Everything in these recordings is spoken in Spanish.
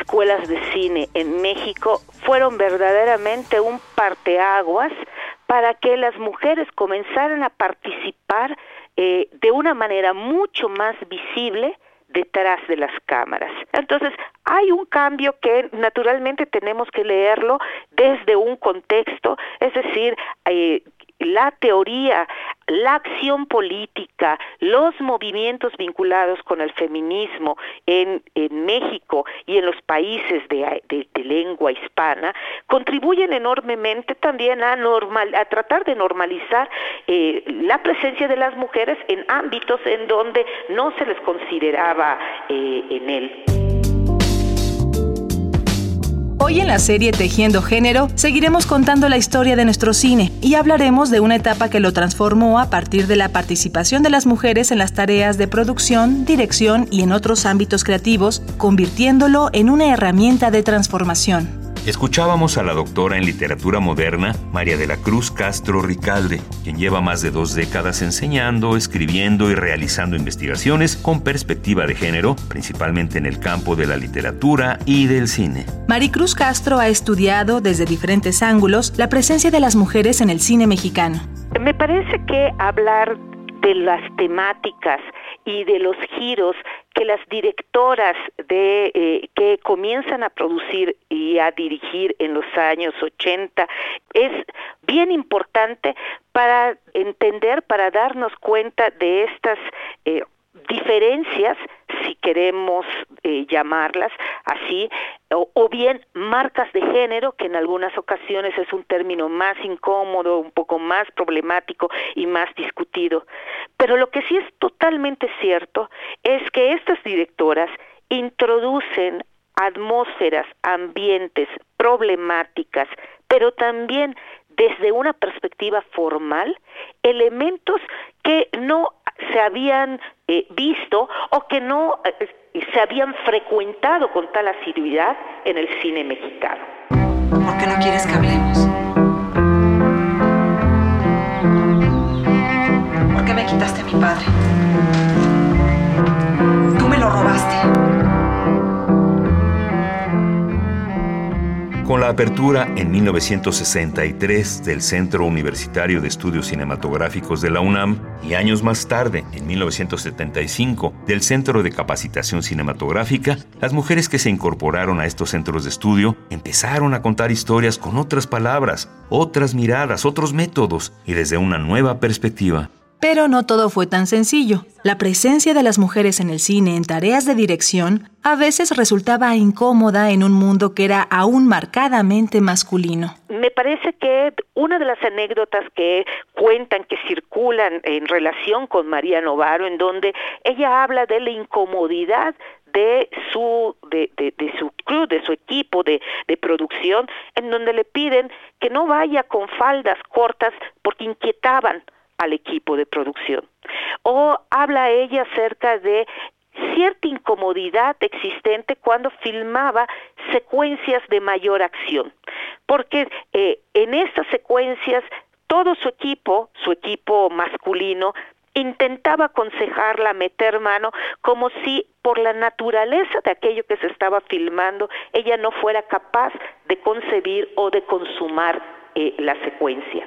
Escuelas de cine en México fueron verdaderamente un parteaguas para que las mujeres comenzaran a participar eh, de una manera mucho más visible detrás de las cámaras. Entonces, hay un cambio que naturalmente tenemos que leerlo desde un contexto, es decir, eh, la teoría, la acción política, los movimientos vinculados con el feminismo en, México y en los países de, lengua hispana contribuyen enormemente también a, normal, a tratar de normalizar eh, la presencia de las mujeres en ámbitos en donde no se les consideraba eh, en él. Hoy en la serie Tejiendo Género seguiremos contando la historia de nuestro cine y hablaremos de una etapa que lo transformó a partir de la participación de las mujeres en las tareas de producción, dirección y en otros ámbitos creativos, convirtiéndolo en una herramienta de transformación. Escuchábamos a la doctora en literatura moderna, María de la Cruz Castro Ricalde, quien lleva más de dos décadas enseñando, escribiendo y realizando investigaciones con perspectiva de género, principalmente en el campo de la literatura y del cine. Maricruz Castro ha estudiado desde diferentes ángulos la presencia de las mujeres en el cine mexicano. Me parece que hablar de las temáticas y de los giros que las directoras de eh, que comienzan a producir y a dirigir en los años 80 es bien importante para entender, para darnos cuenta de estas eh, diferencias, si queremos eh, llamarlas así, o, bien marcas de género, que en algunas ocasiones es un término más incómodo, un poco más problemático y más discutido. Pero lo que sí es totalmente cierto es que estas directoras introducen atmósferas, ambientes, problemáticas, pero también desde una perspectiva formal, elementos que no se habían eh, visto o que no eh, se habían frecuentado con tal asiduidad en el cine mexicano. ¿Por qué no quieres que hablemos? ¿Por qué me quitaste a mi padre? Tú me lo robaste. Con la apertura en 1963 del Centro Universitario de Estudios Cinematográficos de la UNAM y años más tarde, en 1975, del Centro de Capacitación Cinematográfica, las mujeres que se incorporaron a estos centros de estudio empezaron a contar historias con otras palabras, otras miradas, otros métodos y desde una nueva perspectiva. Pero no todo fue tan sencillo. La presencia de las mujeres en el cine en tareas de dirección a veces resultaba incómoda en un mundo que era aún marcadamente masculino. Me parece que una de las anécdotas que cuentan, que circulan en relación con María Novaro, en donde ella habla de la incomodidad de su de, de, su crew, de su equipo de, de producción, en donde le piden que no vaya con faldas cortas porque inquietaban al equipo de producción. O habla ella acerca de cierta incomodidad existente cuando filmaba secuencias de mayor acción, porque eh, en estas secuencias todo su equipo, su equipo masculino, intentaba aconsejarla meter mano como si por la naturaleza de aquello que se estaba filmando ella no fuera capaz de concebir o de consumar eh, la secuencia.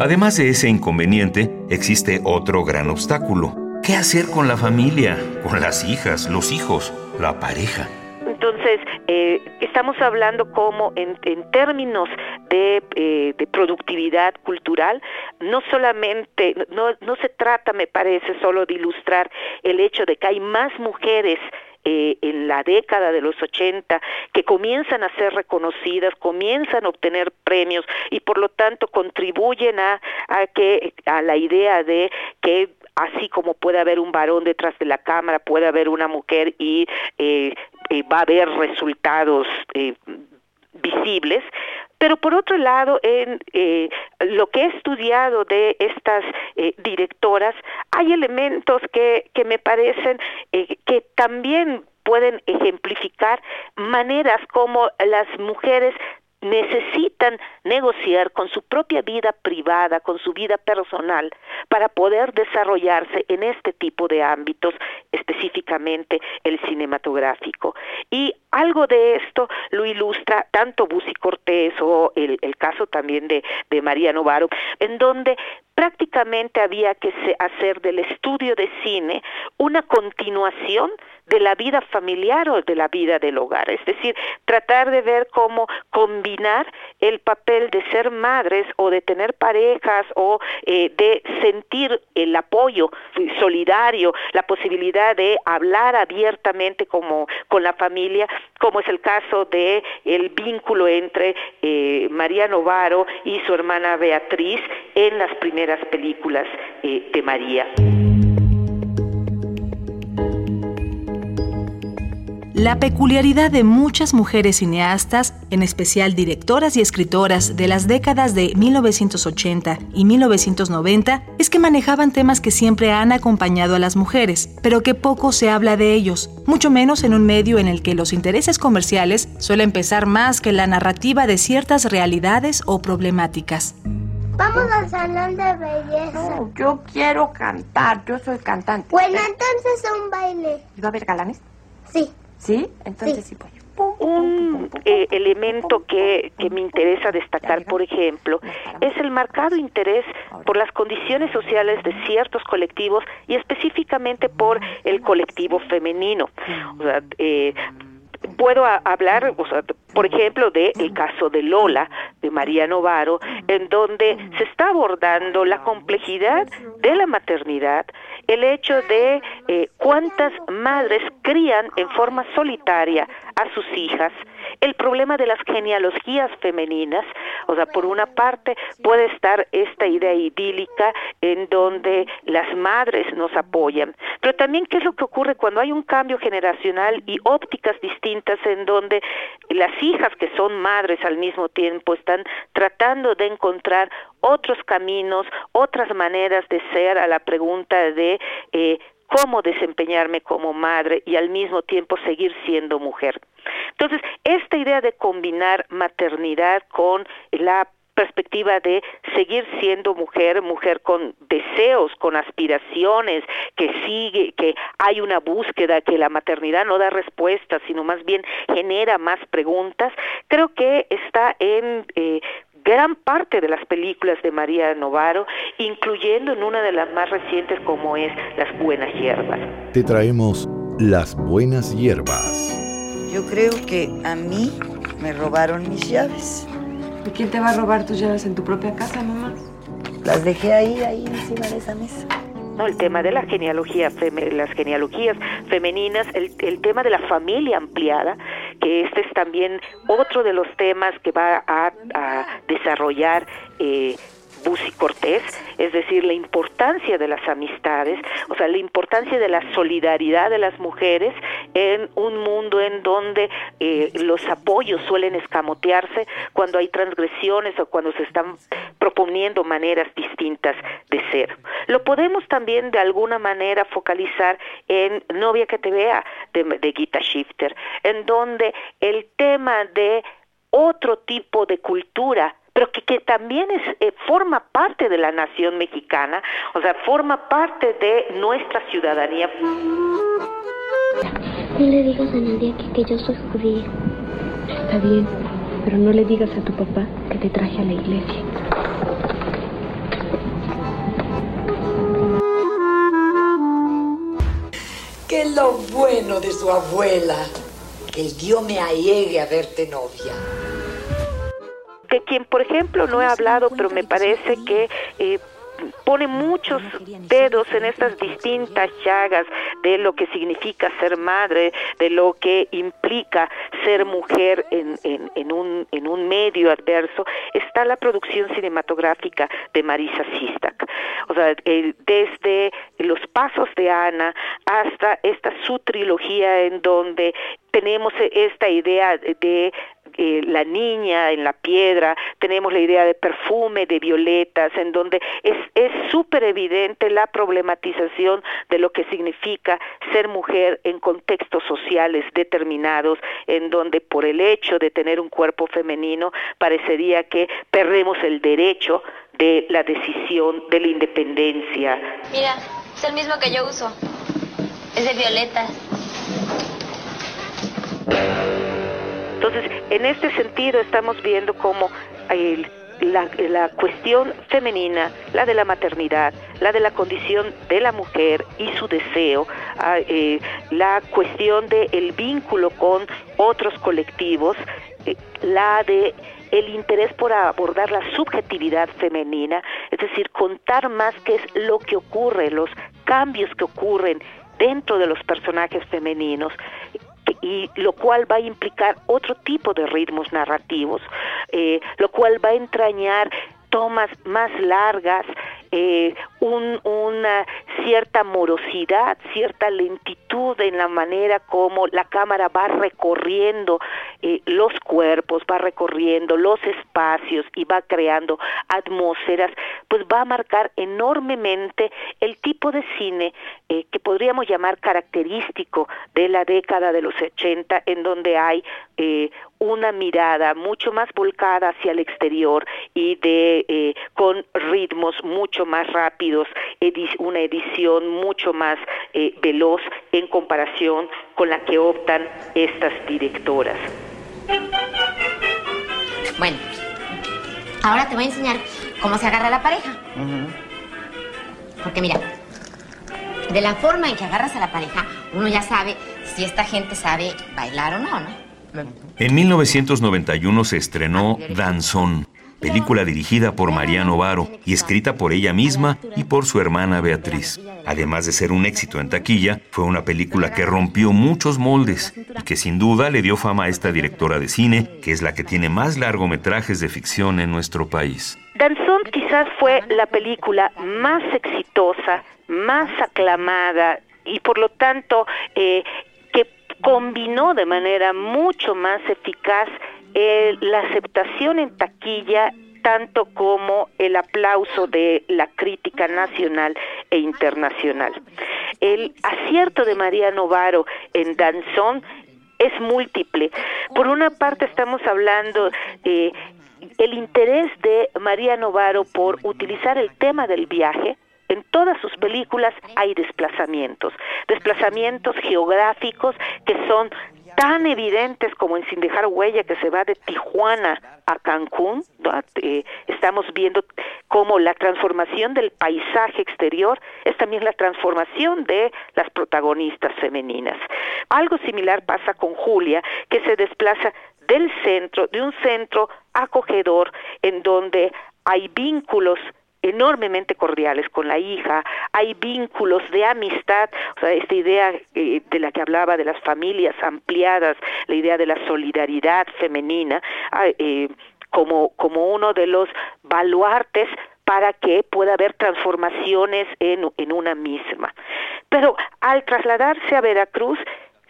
Además de ese inconveniente, existe otro gran obstáculo. ¿Qué hacer con la familia, con las hijas, los hijos, la pareja? Entonces, eh, estamos hablando como en, términos de, eh, de, productividad cultural, no solamente, no, no se trata, me parece, solo de ilustrar el hecho de que hay más mujeres eh, en la década de los 80 que comienzan a ser reconocidas, comienzan a obtener premios y por lo tanto contribuyen a, a que a la idea de que así como puede haber un varón detrás de la cámara, puede haber una mujer y eh, eh, va a haber resultados eh, visibles, pero por otro lado, en eh, lo que he estudiado de estas eh, directoras, hay elementos que, que me parecen eh, que también pueden ejemplificar maneras como las mujeres necesitan negociar con su propia vida privada, con su vida personal, para poder desarrollarse en este tipo de ámbitos, específicamente el cinematográfico. Y algo de esto lo ilustra tanto Busi Cortés o el, caso también de, de María Novaro, en donde prácticamente había que hacer del estudio de cine una continuación de la vida familiar o de la vida del hogar, es decir, tratar de ver cómo combinar el papel de ser madres o de tener parejas o eh, de sentir el apoyo solidario, la posibilidad de hablar abiertamente como con la familia, como es el caso de el vínculo entre eh, María Novaro y su hermana Beatriz en las primeras películas eh, de María. La peculiaridad de muchas mujeres cineastas, en especial directoras y escritoras de las décadas de 1980 y 1990, es que manejaban temas que siempre han acompañado a las mujeres, pero que poco se habla de ellos, mucho menos en un medio en el que los intereses comerciales suelen pesar más que la narrativa de ciertas realidades o problemáticas. Vamos al salón de belleza. No, yo quiero cantar, yo soy cantante. Bueno, entonces un baile. ¿Y va a haber galanes? Sí. ¿Sí? Entonces sí. Un eh, elemento que, que me interesa destacar, por ejemplo, es el marcado interés por las condiciones sociales de ciertos colectivos y específicamente por el colectivo femenino. O sea, eh, puedo a- hablar, o sea, por ejemplo, de el caso de Lola, de María Novaro, en donde se está abordando la complejidad de la maternidad, el hecho de eh, cuántas madres crían en forma solitaria a sus hijas, el problema de las genealogías femeninas, o sea, por una parte puede estar esta idea idílica en donde las madres nos apoyan, pero también qué es lo que ocurre cuando hay un cambio generacional y ópticas distintas en donde las hijas que son madres al mismo tiempo están tratando de encontrar otros caminos, otras maneras de ser a la pregunta de eh, cómo desempeñarme como madre y al mismo tiempo seguir siendo mujer. Entonces, esta idea de combinar maternidad con la perspectiva de seguir siendo mujer, mujer con deseos, con aspiraciones, que sigue, que hay una búsqueda, que la maternidad no da respuestas, sino más bien genera más preguntas, creo que está en eh, gran parte de las películas de María Novaro, incluyendo en una de las más recientes como es Las Buenas Hierbas. Te traemos las buenas hierbas. Yo creo que a mí me robaron mis llaves. ¿Y quién te va a robar tus llaves en tu propia casa, mamá? Las dejé ahí, ahí encima de esa mesa. ¿no? el tema de la genealogía, las genealogías femeninas, el, el tema de la familia ampliada, que este es también otro de los temas que va a, a desarrollar eh, Busi Cortés, es decir, la importancia de las amistades, o sea, la importancia de la solidaridad de las mujeres en un mundo en donde eh, los apoyos suelen escamotearse cuando hay transgresiones o cuando se están proponiendo maneras distintas de ser. Lo podemos también de alguna manera focalizar en Novia que te vea de, de Gita Shifter, en donde el tema de otro tipo de cultura pero que, que también es, eh, forma parte de la nación mexicana, o sea, forma parte de nuestra ciudadanía. No le digas a nadie aquí que yo soy judía. Está bien, pero no le digas a tu papá que te traje a la iglesia. ¿Qué es lo bueno de su abuela? Que el Dios me allegue a verte novia. Que quien, por ejemplo, no he hablado, pero me parece que eh, pone muchos dedos en estas distintas llagas de lo que significa ser madre, de lo que implica ser mujer en, en, un, en un medio adverso, está la producción cinematográfica de Marisa Sistak. O sea, desde los pasos de Ana hasta esta su trilogía en donde tenemos esta idea de eh, la niña en la piedra, tenemos la idea de perfume, de violetas, en donde es súper evidente la problematización de lo que significa ser mujer en contextos sociales determinados, en donde por el hecho de tener un cuerpo femenino parecería que perdemos el derecho de la decisión, de la independencia. Mira, es el mismo que yo uso. Es de violetas. Entonces, en este sentido estamos viendo cómo la, cuestión femenina, la de la maternidad, la de la condición de la mujer y su deseo, ah, eh, la cuestión del el vínculo con otros colectivos, eh, la de el interés por abordar la subjetividad femenina, es decir, contar más qué es lo que ocurre, los cambios que ocurren dentro de los personajes femeninos y lo cual va a implicar otro tipo de ritmos narrativos, eh, lo cual va a entrañar tomas más largas, eh, una cierta morosidad, cierta lentitud en la manera como la cámara va recorriendo eh, los cuerpos, va recorriendo los espacios y va creando atmósferas, pues va a marcar enormemente el tipo de cine eh, que podríamos llamar característico de la década de los 80, en donde hay una mirada mucho más volcada hacia el exterior y de con ritmos mucho más rápidos, una edición mucho más eh, veloz en comparación con la que optan estas directoras. Bueno, ahora te voy a enseñar cómo se agarra la pareja. Porque mira, de la forma en que agarras a la pareja, uno ya sabe si esta gente sabe bailar o no, ¿no? En 1991 se estrenó Danzón, película dirigida por Mariano Varo y escrita por ella misma y por su hermana Beatriz. Además de ser un éxito en taquilla, fue una película que rompió muchos moldes y que sin duda le dio fama a esta directora de cine, que es la que tiene más largometrajes de ficción en nuestro país. Danzón quizás fue la película más exitosa, más aclamada y por lo tanto eh, que combinó de manera mucho más eficaz eh, la aceptación en taquilla tanto como el aplauso de la crítica nacional e internacional. El acierto de María Novaro en Danzón es múltiple. Por una parte estamos hablando eh, el interés de María Novaro por utilizar el tema del viaje, en todas sus películas hay desplazamientos, desplazamientos geográficos que son tan evidentes como en Sin dejar huella que se va de Tijuana a Cancún, eh, estamos viendo cómo la transformación del paisaje exterior es también la transformación de las protagonistas femeninas. Algo similar pasa con Julia, que se desplaza del centro, de un centro acogedor en donde hay vínculos enormemente cordiales con la hija, hay vínculos de amistad, o sea, esta idea eh, de la que hablaba de las familias ampliadas, la idea de la solidaridad femenina, ah, eh, como, como uno de los baluartes para que pueda haber transformaciones en, en una misma. Pero al trasladarse a Veracruz,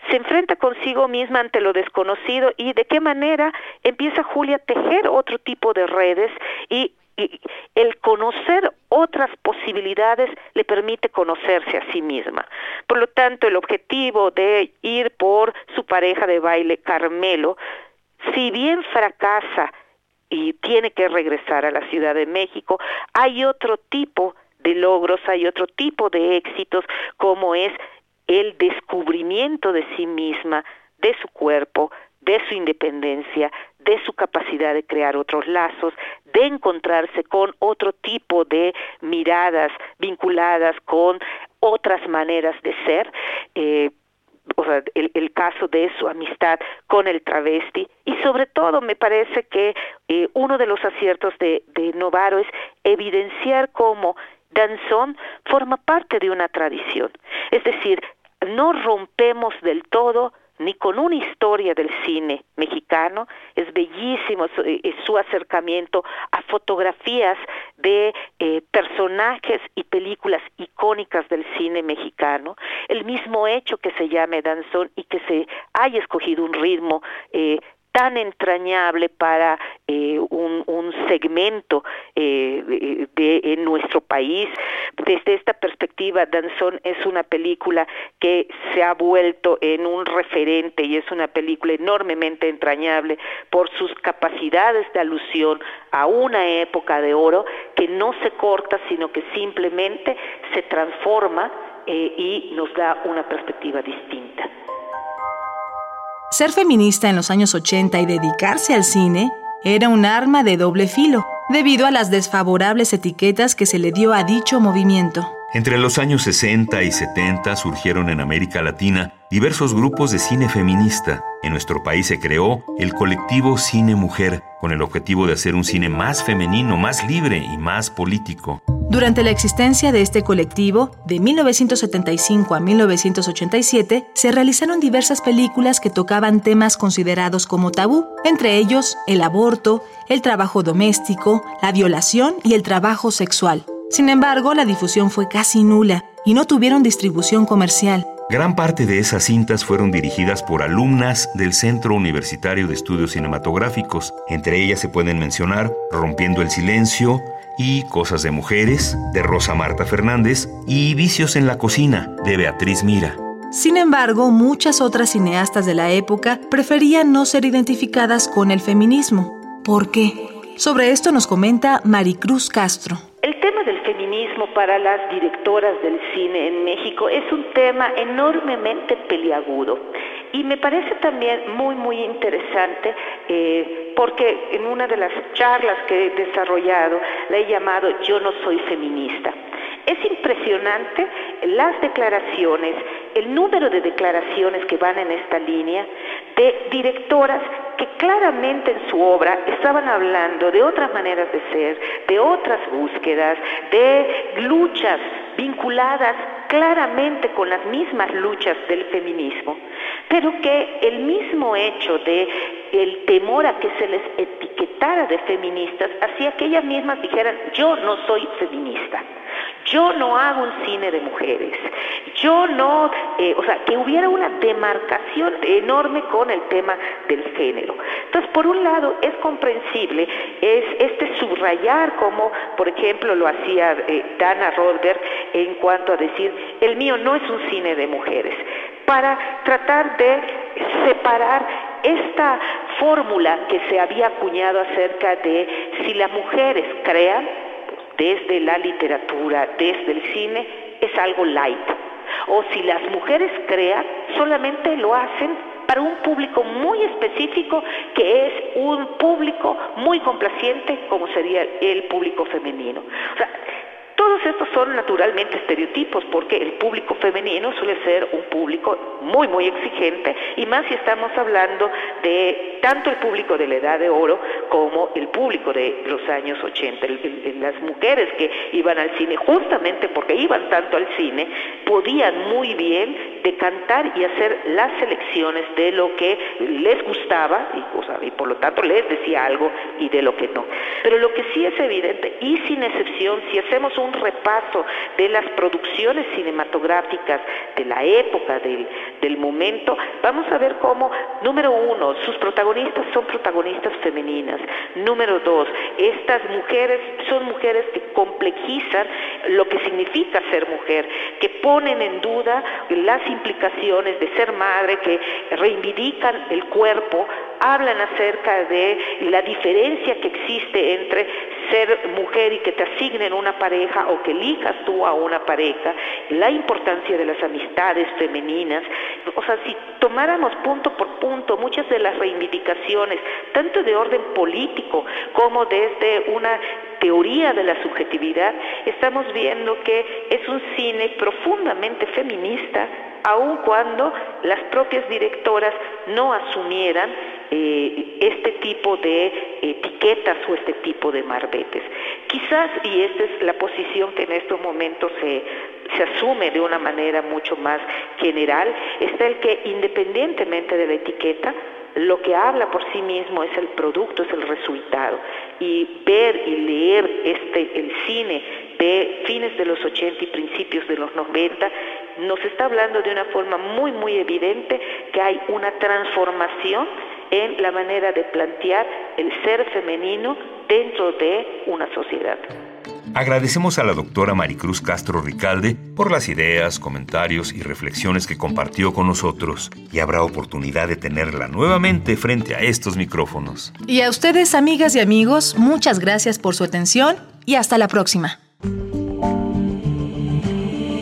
se enfrenta consigo misma ante lo desconocido y de qué manera empieza Julia a tejer otro tipo de redes y y el conocer otras posibilidades le permite conocerse a sí misma. Por lo tanto, el objetivo de ir por su pareja de baile, Carmelo, si bien fracasa y tiene que regresar a la Ciudad de México, hay otro tipo de logros, hay otro tipo de éxitos, como es el descubrimiento de sí misma, de su cuerpo, de su independencia, de su capacidad de crear otros lazos, de encontrarse con otro tipo de miradas vinculadas con otras maneras de ser. Eh, o sea, el, caso de su amistad con el travesti y sobre todo me parece que eh, uno de los aciertos de, de Novaro es evidenciar cómo Danzón forma parte de una tradición. Es decir, no rompemos del todo ni con una historia del cine mexicano. Es bellísimo su, eh, su acercamiento a fotografías de eh, personajes y películas icónicas del cine mexicano. El mismo hecho que se llame danzón y que se haya escogido un ritmo eh, tan entrañable para eh, un, segmento eh, de, en nuestro país. Desde esta perspectiva, Danzón es una película que se ha vuelto en un referente y es una película enormemente entrañable por sus capacidades de alusión a una época de oro que no se corta, sino que simplemente se transforma eh, y nos da una perspectiva distinta. Ser feminista en los años 80 y dedicarse al cine era un arma de doble filo, debido a las desfavorables etiquetas que se le dio a dicho movimiento. Entre los años 60 y 70 surgieron en América Latina diversos grupos de cine feminista. En nuestro país se creó el colectivo Cine Mujer, con el objetivo de hacer un cine más femenino, más libre y más político. Durante la existencia de este colectivo, de 1975 a 1987, se realizaron diversas películas que tocaban temas considerados como tabú, entre ellos el aborto, el trabajo doméstico, la violación y el trabajo sexual. Sin embargo, la difusión fue casi nula y no tuvieron distribución comercial. Gran parte de esas cintas fueron dirigidas por alumnas del Centro Universitario de Estudios Cinematográficos. Entre ellas se pueden mencionar Rompiendo el Silencio y Cosas de Mujeres, de Rosa Marta Fernández, y Vicios en la Cocina, de Beatriz Mira. Sin embargo, muchas otras cineastas de la época preferían no ser identificadas con el feminismo. ¿Por qué? Sobre esto nos comenta Maricruz Castro. El tema del feminismo para las directoras del cine en México es un tema enormemente peliagudo y me parece también muy muy interesante eh, porque en una de las charlas que he desarrollado la he llamado Yo no soy feminista. Es impresionante las declaraciones, el número de declaraciones que van en esta línea de directoras que claramente en su obra estaban hablando de otras maneras de ser, de otras búsquedas, de luchas vinculadas claramente con las mismas luchas del feminismo, pero que el mismo hecho de el temor a que se les etiquetara de feministas hacía que ellas mismas dijeran yo no soy feminista. Yo no hago un cine de mujeres. Yo no, eh, o sea, que hubiera una demarcación enorme con el tema del género. Entonces, por un lado, es comprensible, es este subrayar como, por ejemplo, lo hacía eh, Dana Roldberg en cuanto a decir, el mío no es un cine de mujeres, para tratar de separar esta fórmula que se había acuñado acerca de si las mujeres crean, desde la literatura, desde el cine, es algo light. O si las mujeres crean, solamente lo hacen para un público muy específico que es un público muy complaciente como sería el público femenino. Todos estos son naturalmente estereotipos porque el público femenino suele ser un público muy, muy exigente y más si estamos hablando de tanto el público de la edad de oro como el público de los años 80. las mujeres que iban al cine justamente porque iban tanto al cine podían muy bien decantar y hacer las selecciones de lo que les gustaba y, y por lo tanto les decía algo y de lo que no. Pero lo que sí es evidente y sin excepción, si hacemos un repaso de las producciones cinematográficas de la época, del, del momento, vamos a ver cómo, número uno, sus protagonistas son protagonistas femeninas. Número dos, estas mujeres son mujeres que complejizan lo que significa ser mujer, que ponen en duda las implicaciones de ser madre, que reivindican el cuerpo, hablan acerca de la diferencia que existe entre ser mujer y que te asignen una pareja o que elijas tú a una pareja, la importancia de las amistades femeninas. O sea, si tomáramos punto por punto muchas de las reivindicaciones, tanto de orden político como desde una teoría de la subjetividad, estamos viendo que es un cine profundamente feminista, aun cuando las propias directoras no asumieran eh, este tipo de etiquetas o este tipo de marbetes. Quizás, y esta es la posición que en estos momentos se, se asume de una manera mucho más general, está el que independientemente de la etiqueta, lo que habla por sí mismo es el producto, es el resultado. Y ver y leer este, el cine de fines de los 80 y principios de los 90 nos está hablando de una forma muy, muy evidente que hay una transformación en la manera de plantear el ser femenino dentro de una sociedad. Agradecemos a la doctora Maricruz Castro Ricalde por las ideas, comentarios y reflexiones que compartió con nosotros y habrá oportunidad de tenerla nuevamente frente a estos micrófonos. Y a ustedes, amigas y amigos, muchas gracias por su atención y hasta la próxima.